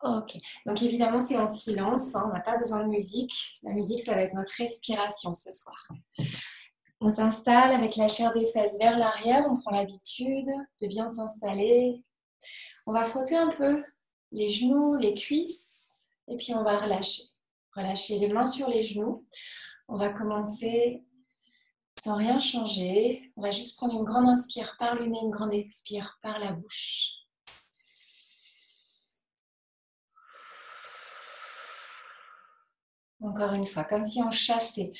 Ok, donc évidemment c'est en silence, hein. on n'a pas besoin de musique. La musique, ça va être notre respiration ce soir. On s'installe avec la chair des fesses vers l'arrière, on prend l'habitude de bien s'installer. On va frotter un peu les genoux, les cuisses, et puis on va relâcher. Relâcher les mains sur les genoux. On va commencer sans rien changer. On va juste prendre une grande inspire par le nez, une grande expire par la bouche. Encore une fois, comme si on chassait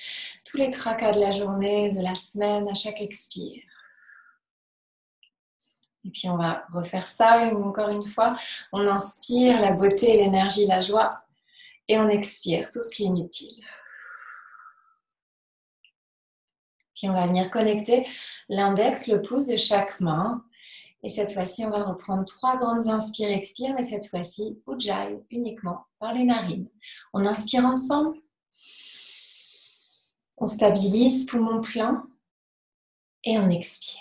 tous les tracas de la journée, de la semaine, à chaque expire. Et puis on va refaire ça encore une fois. On inspire la beauté, l'énergie, la joie. Et on expire tout ce qui est inutile. Puis on va venir connecter l'index, le pouce de chaque main. Et cette fois-ci, on va reprendre trois grandes inspires, expire, mais cette fois-ci, Ujjayi, uniquement par les narines. On inspire ensemble. On stabilise, poumon plein. Et on expire.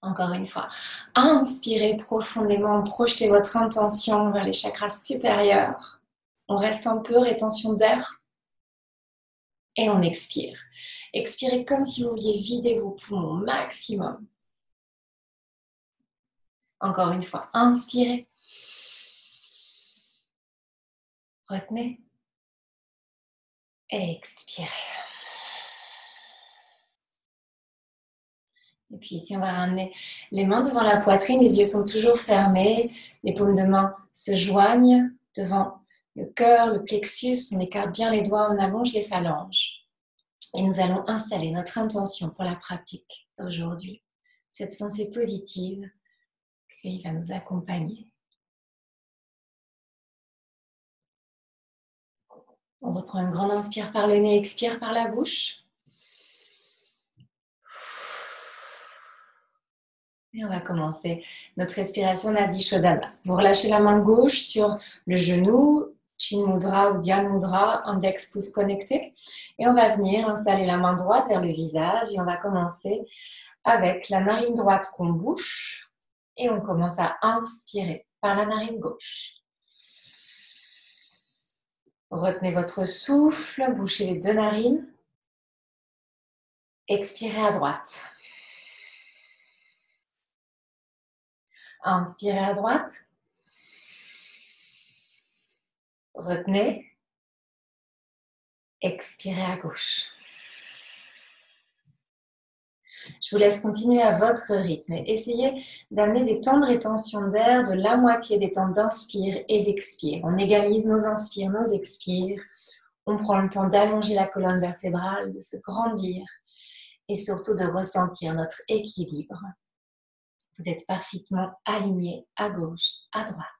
Encore une fois, inspirez profondément, projetez votre intention vers les chakras supérieurs. On reste un peu, rétention d'air. Et on expire. Expirez comme si vous vouliez vider vos poumons maximum. Encore une fois, inspirez. Retenez. Et expirez. Et puis ici, on va ramener les mains devant la poitrine, les yeux sont toujours fermés, les paumes de main se joignent devant le cœur, le plexus, on écarte bien les doigts, on allonge les phalanges. Et nous allons installer notre intention pour la pratique d'aujourd'hui. Cette pensée positive qui va nous accompagner. On reprend une grande inspire par le nez, expire par la bouche. Et on va commencer notre respiration Nadi Shodhana. Vous relâchez la main gauche sur le genou, Chin Mudra ou Dhyan Mudra, index pouce connecté. Et on va venir installer la main droite vers le visage et on va commencer avec la narine droite qu'on bouche et on commence à inspirer par la narine gauche. Retenez votre souffle, bouchez les deux narines. Expirez à droite. Inspirez à droite. Retenez. Expirez à gauche. Je vous laisse continuer à votre rythme essayez d'amener des temps de rétention d'air de la moitié des temps d'inspire et d'expire. On égalise nos inspires, nos expires. On prend le temps d'allonger la colonne vertébrale, de se grandir et surtout de ressentir notre équilibre. Vous êtes parfaitement aligné à gauche, à droite.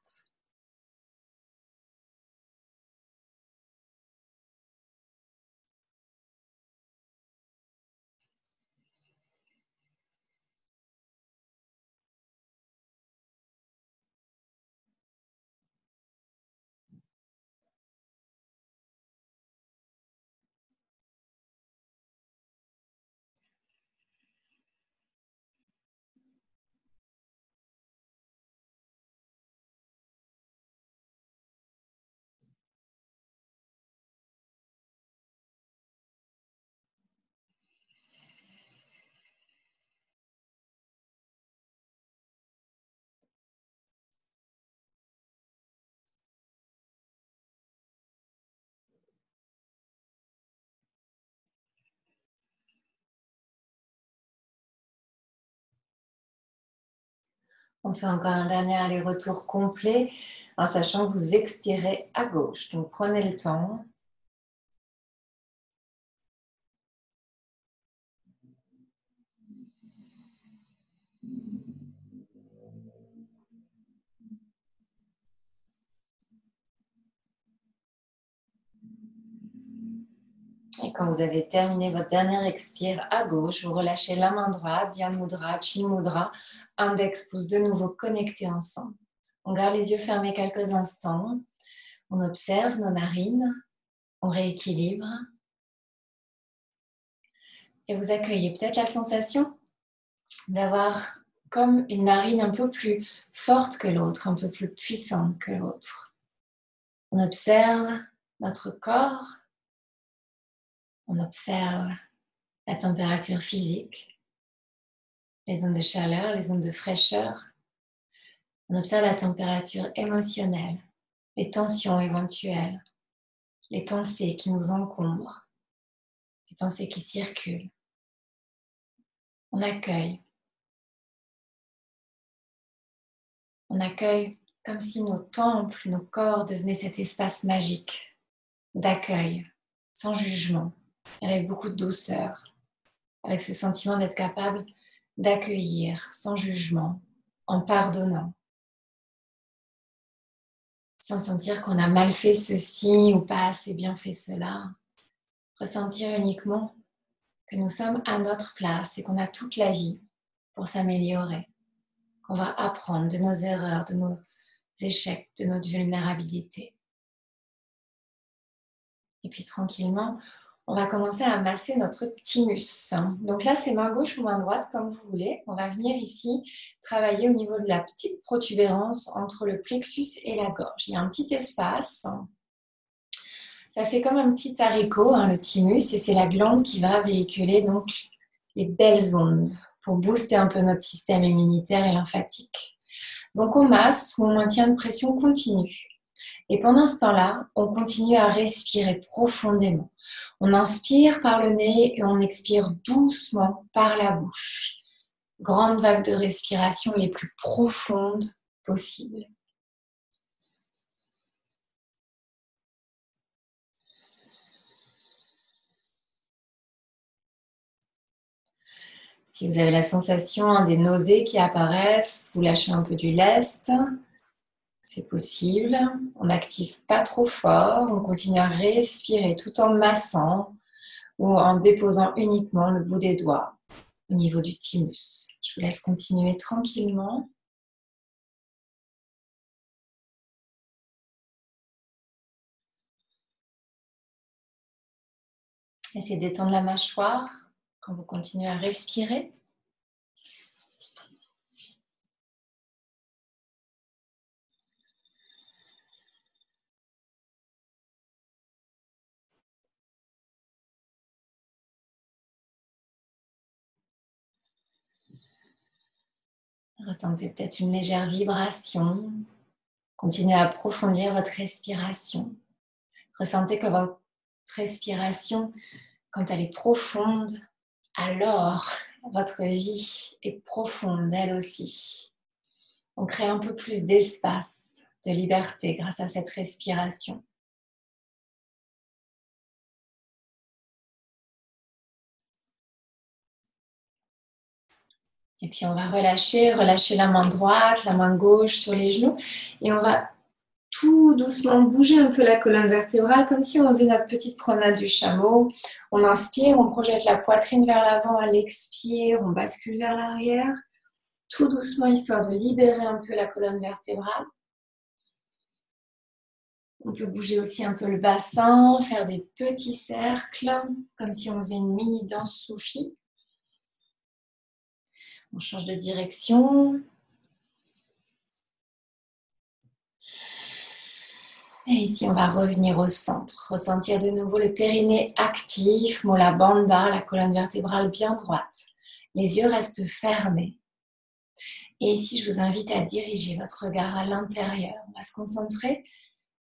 On fait encore un dernier aller-retour complet en sachant que vous expirez à gauche. Donc prenez le temps. Quand vous avez terminé votre dernière expire à gauche, vous relâchez la main droite, Dhyan Mudra, Chin Mudra, index pouce de nouveau connectés ensemble. On garde les yeux fermés quelques instants. On observe nos narines. On rééquilibre. Et vous accueillez peut-être la sensation d'avoir comme une narine un peu plus forte que l'autre, un peu plus puissante que l'autre. On observe notre corps, on observe la température physique, les zones de chaleur, les zones de fraîcheur. On observe la température émotionnelle, les tensions éventuelles, les pensées qui nous encombrent, les pensées qui circulent. On accueille. On accueille comme si nos temples, nos corps devenaient cet espace magique d'accueil, sans jugement, avec beaucoup de douceur, avec ce sentiment d'être capable d'accueillir sans jugement, en pardonnant, sans sentir qu'on a mal fait ceci ou pas assez bien fait cela. Ressentir uniquement que nous sommes à notre place et qu'on a toute la vie pour s'améliorer, qu'on va apprendre de nos erreurs, de nos échecs, de notre vulnérabilité. Et puis tranquillement, on va commencer à masser notre thymus. Donc là, c'est main gauche ou main droite, comme vous voulez. On va venir ici travailler au niveau de la petite protubérance entre le plexus et la gorge. Il y a un petit espace. Ça fait comme un petit haricot, hein, le thymus, et c'est la glande qui va véhiculer donc les belles ondes pour booster un peu notre système immunitaire et lymphatique. Donc on masse ou on maintient une pression continue. Et pendant ce temps-là, on continue à respirer profondément. On inspire par le nez et on expire doucement par la bouche. Grande vague de respiration les plus profondes possibles. Si vous avez la sensation des nausées qui apparaissent, vous lâchez un peu du lest. C'est possible. On n'active pas trop fort. On continue à respirer tout en massant ou en déposant uniquement le bout des doigts au niveau du thymus. Je vous laisse continuer tranquillement. Essayez d'étendre la mâchoire quand vous continuez à respirer. Ressentez peut-être une légère vibration. Continuez à approfondir votre respiration. Ressentez que votre respiration, quand elle est profonde, alors votre vie est profonde elle aussi. On crée un peu plus d'espace, de liberté grâce à cette respiration. Et puis on va relâcher, relâcher la main droite, la main gauche sur les genoux. Et on va tout doucement bouger un peu la colonne vertébrale, comme si on faisait notre petite promenade du chameau. On inspire, on projette la poitrine vers l'avant, à l'expire, on bascule vers l'arrière. Tout doucement, histoire de libérer un peu la colonne vertébrale. On peut bouger aussi un peu le bassin, faire des petits cercles, comme si on faisait une mini danse soufie. On change de direction. Et ici, on va revenir au centre. Ressentir de nouveau le périnée actif, mola banda, la colonne vertébrale bien droite. Les yeux restent fermés. Et ici, je vous invite à diriger votre regard à l'intérieur. On va se concentrer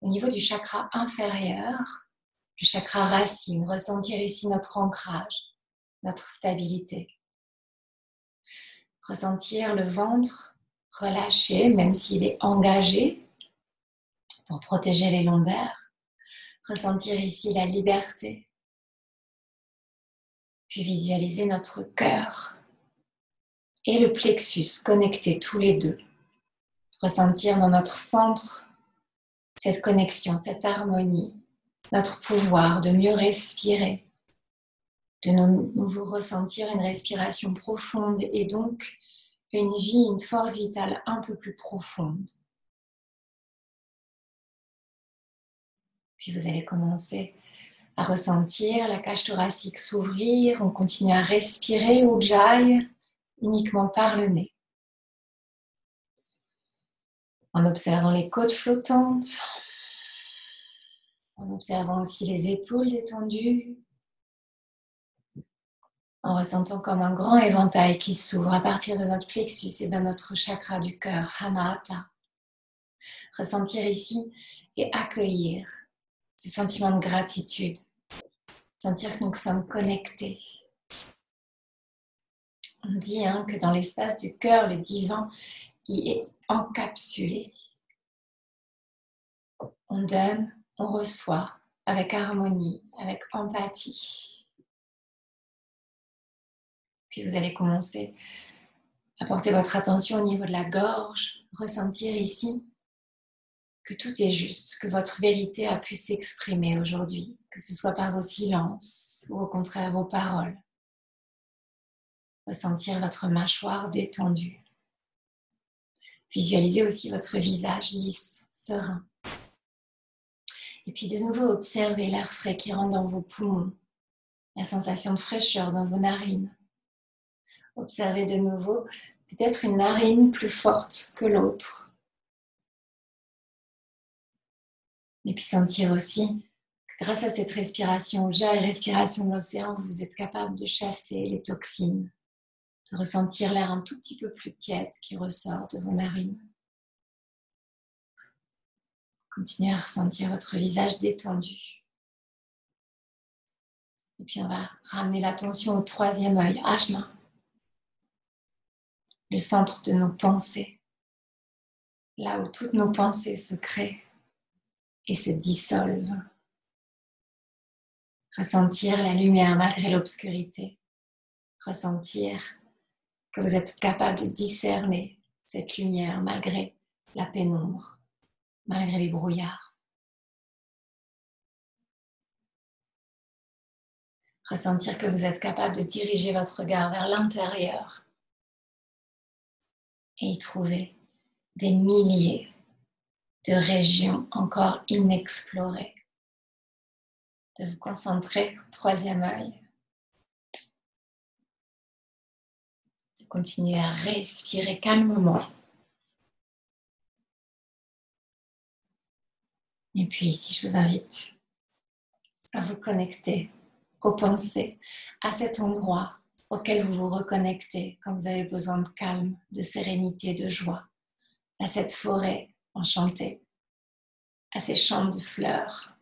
au niveau du chakra inférieur, le chakra racine. Ressentir ici notre ancrage, notre stabilité ressentir le ventre relâché, même s'il est engagé, pour protéger les lombaires. Ressentir ici la liberté. Puis visualiser notre cœur et le plexus connectés tous les deux. Ressentir dans notre centre cette connexion, cette harmonie, notre pouvoir de mieux respirer, de nouveau ressentir une respiration profonde et donc une vie, une force vitale un peu plus profonde. Puis vous allez commencer à ressentir la cage thoracique s'ouvrir. On continue à respirer au jai uniquement par le nez. En observant les côtes flottantes, en observant aussi les épaules détendues, en ressentant comme un grand éventail qui s'ouvre à partir de notre plexus et de notre chakra du cœur, Hanata. Ressentir ici et accueillir ce sentiment de gratitude, sentir que nous sommes connectés. On dit hein, que dans l'espace du cœur, le divin y est encapsulé. On donne, on reçoit avec harmonie, avec empathie. Puis vous allez commencer à porter votre attention au niveau de la gorge, ressentir ici que tout est juste, que votre vérité a pu s'exprimer aujourd'hui, que ce soit par vos silences ou au contraire vos paroles. Ressentir votre mâchoire détendue. Visualisez aussi votre visage lisse, serein. Et puis de nouveau, observez l'air frais qui rentre dans vos poumons, la sensation de fraîcheur dans vos narines. Observez de nouveau peut-être une narine plus forte que l'autre Et puis sentir aussi grâce à cette respiration déjà et respiration de l'océan, vous êtes capable de chasser les toxines, de ressentir l'air un tout petit peu plus tiède qui ressort de vos narines. Continuez à ressentir votre visage détendu. Et puis on va ramener l'attention au troisième œil, Ajna, centre de nos pensées, là où toutes nos pensées se créent et se dissolvent. Ressentir la lumière malgré l'obscurité. Ressentir que vous êtes capable de discerner cette lumière malgré la pénombre, malgré les brouillards. Ressentir que vous êtes capable de diriger votre regard vers l'intérieur et y trouver des milliers de régions encore inexplorées. De vous concentrer au troisième œil. De continuer à respirer calmement. Et puis ici, je vous invite à vous connecter aux pensées, à cet endroit auquel vous vous reconnectez quand vous avez besoin de calme, de sérénité, de joie, à cette forêt enchantée, à ces champs de fleurs,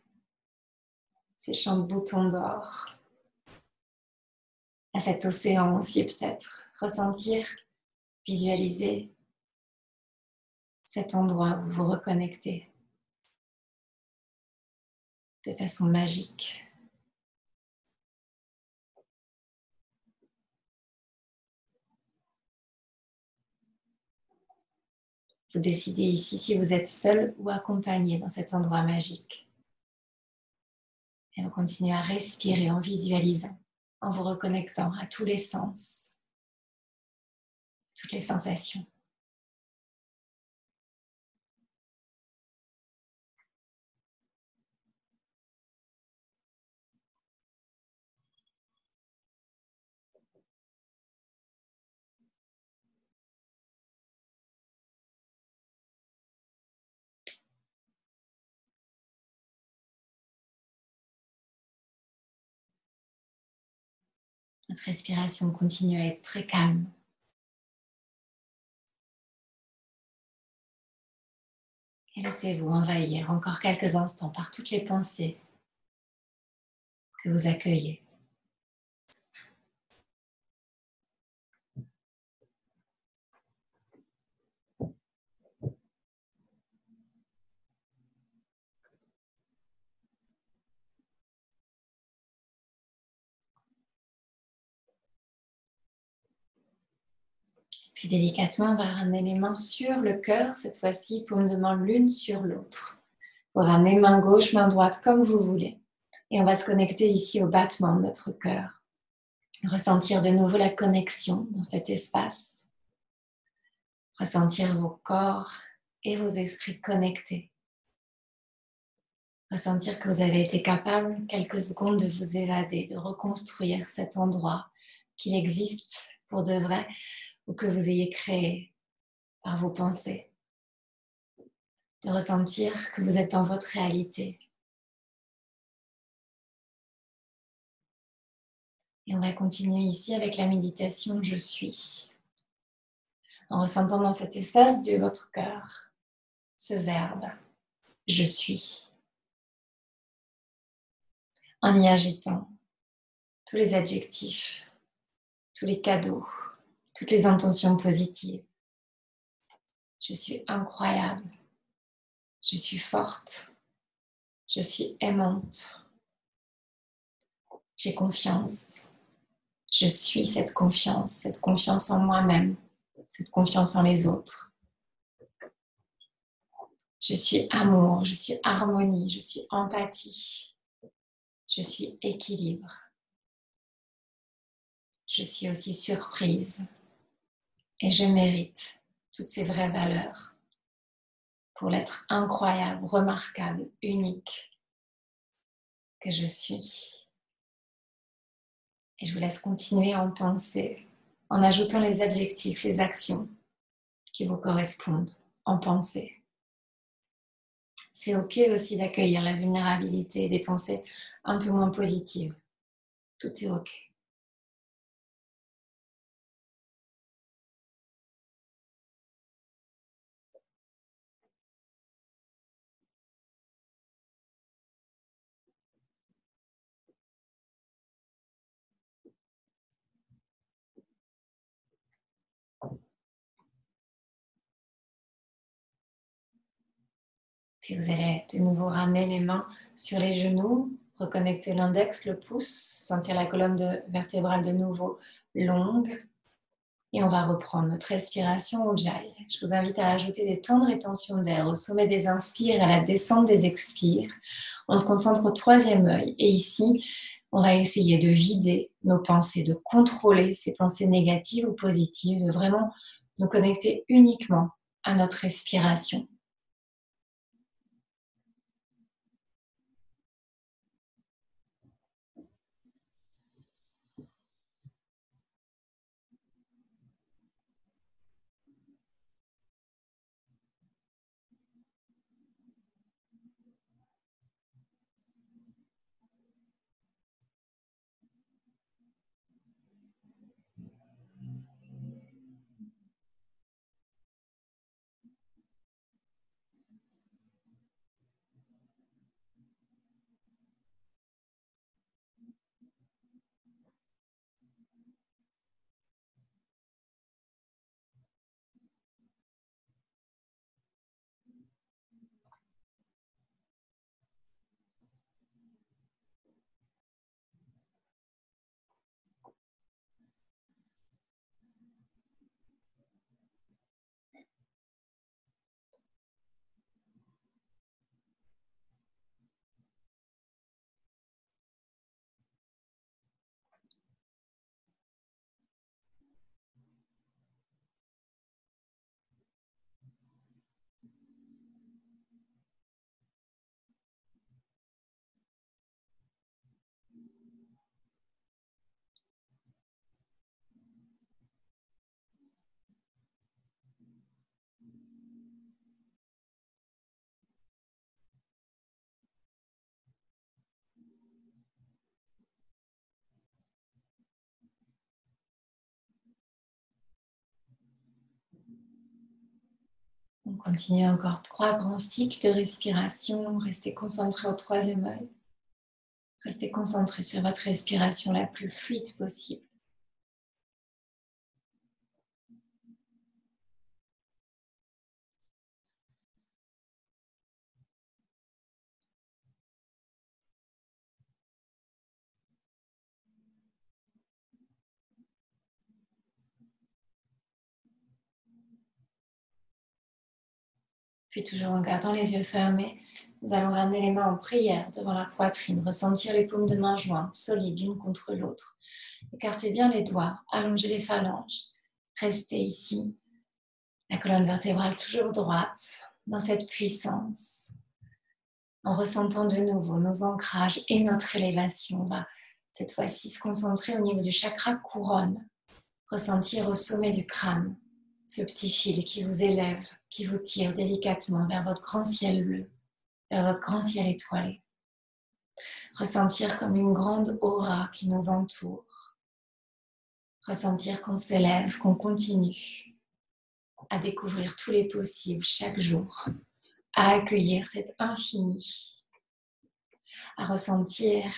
ces champs de boutons d'or, à cet océan aussi peut-être, ressentir, visualiser cet endroit où vous vous reconnectez de façon magique. Vous décidez ici si vous êtes seul ou accompagné dans cet endroit magique. Et vous continuez à respirer en visualisant, en vous reconnectant à tous les sens, toutes les sensations. Votre respiration continue à être très calme. Et laissez-vous envahir encore quelques instants par toutes les pensées que vous accueillez. Délicatement, on va ramener les mains sur le cœur, cette fois-ci, pour de main l'une sur l'autre. Vous ramenez main gauche, main droite, comme vous voulez. Et on va se connecter ici au battement de notre cœur. Ressentir de nouveau la connexion dans cet espace. Ressentir vos corps et vos esprits connectés. Ressentir que vous avez été capable quelques secondes de vous évader, de reconstruire cet endroit, qu'il existe pour de vrai ou que vous ayez créé par vos pensées. de ressentir que vous êtes dans votre réalité. Et on va continuer ici avec la méditation Je suis. En ressentant dans cet espace de votre cœur ce verbe Je suis. En y agitant tous les adjectifs, tous les cadeaux, toutes les intentions positives. Je suis incroyable. Je suis forte. Je suis aimante. J'ai confiance. Je suis cette confiance, cette confiance en moi-même, cette confiance en les autres. Je suis amour, je suis harmonie, je suis empathie, je suis équilibre. Je suis aussi surprise et je mérite toutes ces vraies valeurs pour l'être incroyable, remarquable, unique que je suis. Et je vous laisse continuer en penser en ajoutant les adjectifs, les actions qui vous correspondent en pensée. C'est OK aussi d'accueillir la vulnérabilité et des pensées un peu moins positives. Tout est OK. Puis vous allez de nouveau ramener les mains sur les genoux, reconnecter l'index, le pouce, sentir la colonne vertébrale de nouveau longue. Et on va reprendre notre respiration au jai. Je vous invite à ajouter des temps de rétention d'air au sommet des inspires et à la descente des expires. On se concentre au troisième œil. Et ici, on va essayer de vider nos pensées, de contrôler ces pensées négatives ou positives, de vraiment nous connecter uniquement à notre respiration. Continue encore trois grands cycles de respiration. Restez concentré au troisième œil. Restez concentré sur votre respiration la plus fluide possible. Puis toujours en gardant les yeux fermés, nous allons ramener les mains en prière devant la poitrine, ressentir les paumes de main jointes, solides l'une contre l'autre. Écartez bien les doigts, allongez les phalanges. Restez ici, la colonne vertébrale toujours droite, dans cette puissance. En ressentant de nouveau nos ancrages et notre élévation, on va cette fois-ci se concentrer au niveau du chakra couronne, ressentir au sommet du crâne ce petit fil qui vous élève, qui vous tire délicatement vers votre grand ciel bleu, vers votre grand ciel étoilé. Ressentir comme une grande aura qui nous entoure. Ressentir qu'on s'élève, qu'on continue à découvrir tous les possibles chaque jour, à accueillir cet infini, à ressentir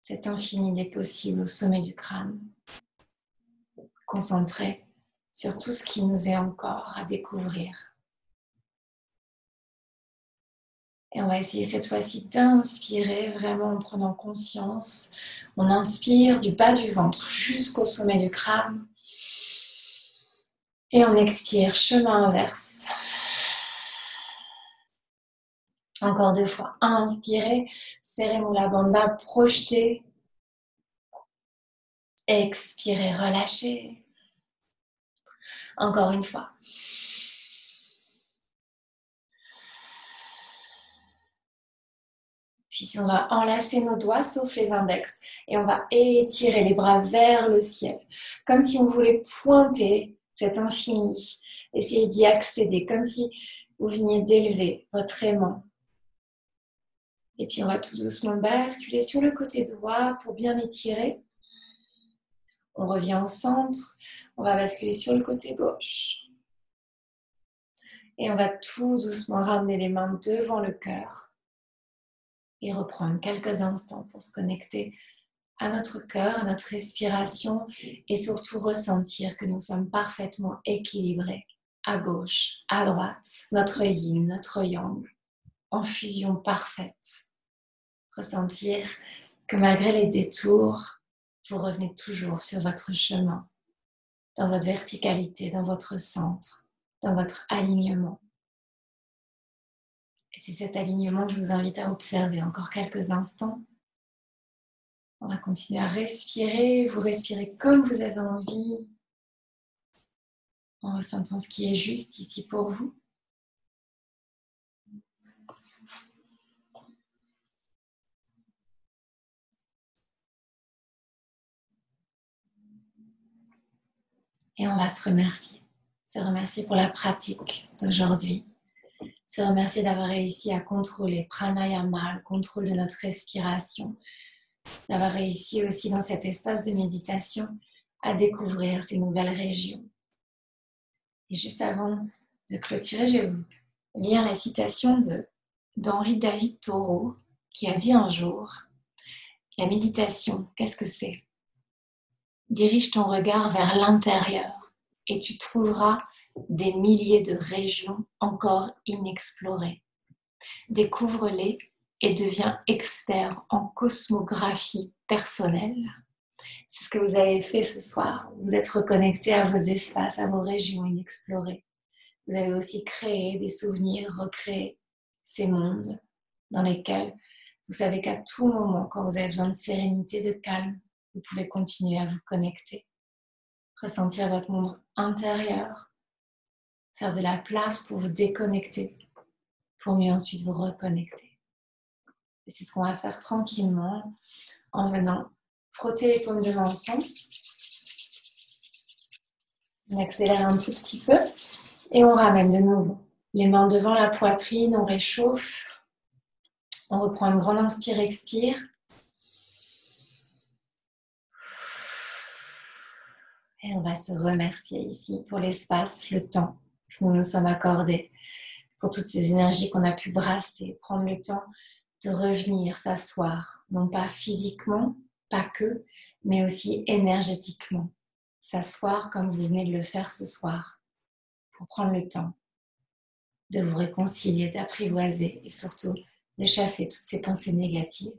cet infini des possibles au sommet du crâne. Concentré sur tout ce qui nous est encore à découvrir. Et on va essayer cette fois-ci d'inspirer vraiment en prenant conscience. On inspire du bas du ventre jusqu'au sommet du crâne. Et on expire, chemin inverse. Encore deux fois. Inspirez, serrez la bandha, projetez. Expirez, relâchez. Encore une fois. Puis on va enlacer nos doigts, sauf les index, et on va étirer les bras vers le ciel, comme si on voulait pointer cet infini, essayer d'y accéder, comme si vous veniez d'élever votre aimant. Et puis on va tout doucement basculer sur le côté droit pour bien étirer. On revient au centre, on va basculer sur le côté gauche. Et on va tout doucement ramener les mains devant le cœur et reprendre quelques instants pour se connecter à notre cœur, à notre respiration et surtout ressentir que nous sommes parfaitement équilibrés à gauche, à droite, notre yin, notre yang, en fusion parfaite. Ressentir que malgré les détours, vous revenez toujours sur votre chemin, dans votre verticalité, dans votre centre, dans votre alignement. Et c'est cet alignement que je vous invite à observer encore quelques instants. On va continuer à respirer. Vous respirez comme vous avez envie, en ressentant ce qui est juste ici pour vous. Et on va se remercier. Se remercier pour la pratique d'aujourd'hui. Se remercier d'avoir réussi à contrôler pranayama, le contrôle de notre respiration. D'avoir réussi aussi dans cet espace de méditation à découvrir ces nouvelles régions. Et juste avant de clôturer, je vais vous lire la citation d'Henri David Thoreau qui a dit un jour La méditation, qu'est-ce que c'est? Dirige ton regard vers l'intérieur et tu trouveras des milliers de régions encore inexplorées. Découvre-les et deviens expert en cosmographie personnelle. C'est ce que vous avez fait ce soir. Vous êtes reconnecté à vos espaces, à vos régions inexplorées. Vous avez aussi créé des souvenirs, recréé ces mondes dans lesquels vous savez qu'à tout moment, quand vous avez besoin de sérénité, de calme, vous pouvez continuer à vous connecter, ressentir votre monde intérieur, faire de la place pour vous déconnecter, pour mieux ensuite vous reconnecter. Et c'est ce qu'on va faire tranquillement en venant frotter les paumes de main ensemble. On accélère un tout petit peu et on ramène de nouveau les mains devant la poitrine, on réchauffe. On reprend une grande inspire-expire. Et on va se remercier ici pour l'espace, le temps que nous nous sommes accordés, pour toutes ces énergies qu'on a pu brasser, prendre le temps de revenir s'asseoir, non pas physiquement, pas que, mais aussi énergétiquement. S'asseoir comme vous venez de le faire ce soir, pour prendre le temps de vous réconcilier, d'apprivoiser et surtout de chasser toutes ces pensées négatives.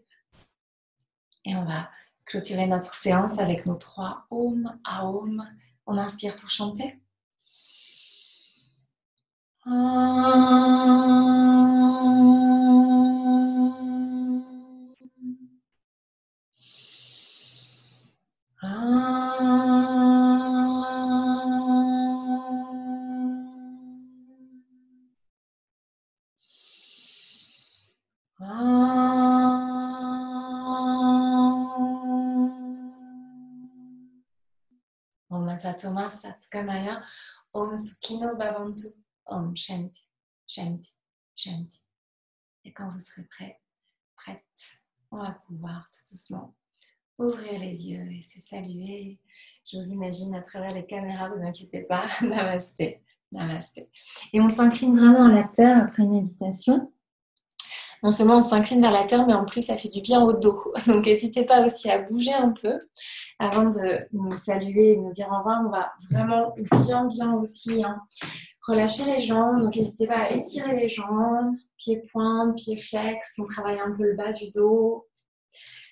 Et on va clôturer notre séance avec nos trois Om, Aum. On inspire pour chanter. Satkamaya. Om Sukhino Bhavantu. Om Shanti, Shanti, Shanti. Et quand vous serez prêt, prête, on va pouvoir tout doucement ouvrir les yeux et se saluer. Je vous imagine à travers les caméras, vous inquiétez pas. Namasté, namasté. Et on s'incline vraiment à la terre après une méditation. Non seulement on s'incline vers la terre, mais en plus ça fait du bien au dos. Donc n'hésitez pas aussi à bouger un peu avant de nous saluer et nous dire au revoir. On va vraiment bien, bien aussi hein, relâcher les jambes. Donc n'hésitez pas à étirer les jambes, pieds pointes, pieds flex. On travaille un peu le bas du dos.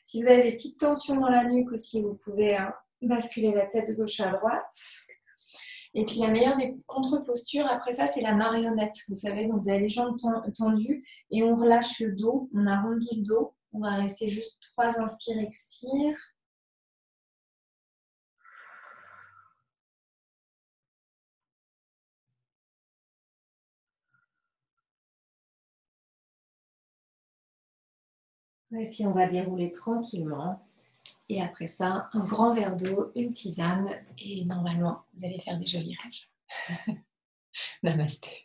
Si vous avez des petites tensions dans la nuque aussi, vous pouvez hein, basculer la tête de gauche à droite. Et puis la meilleure des contre-postures, après ça, c'est la marionnette. Vous savez, vous avez les jambes tendues et on relâche le dos, on arrondit le dos. On va rester juste trois inspires, expire. Et puis on va dérouler tranquillement. Et après ça, un grand verre d'eau, une tisane, et normalement, vous allez faire des jolis rêves. Namasté.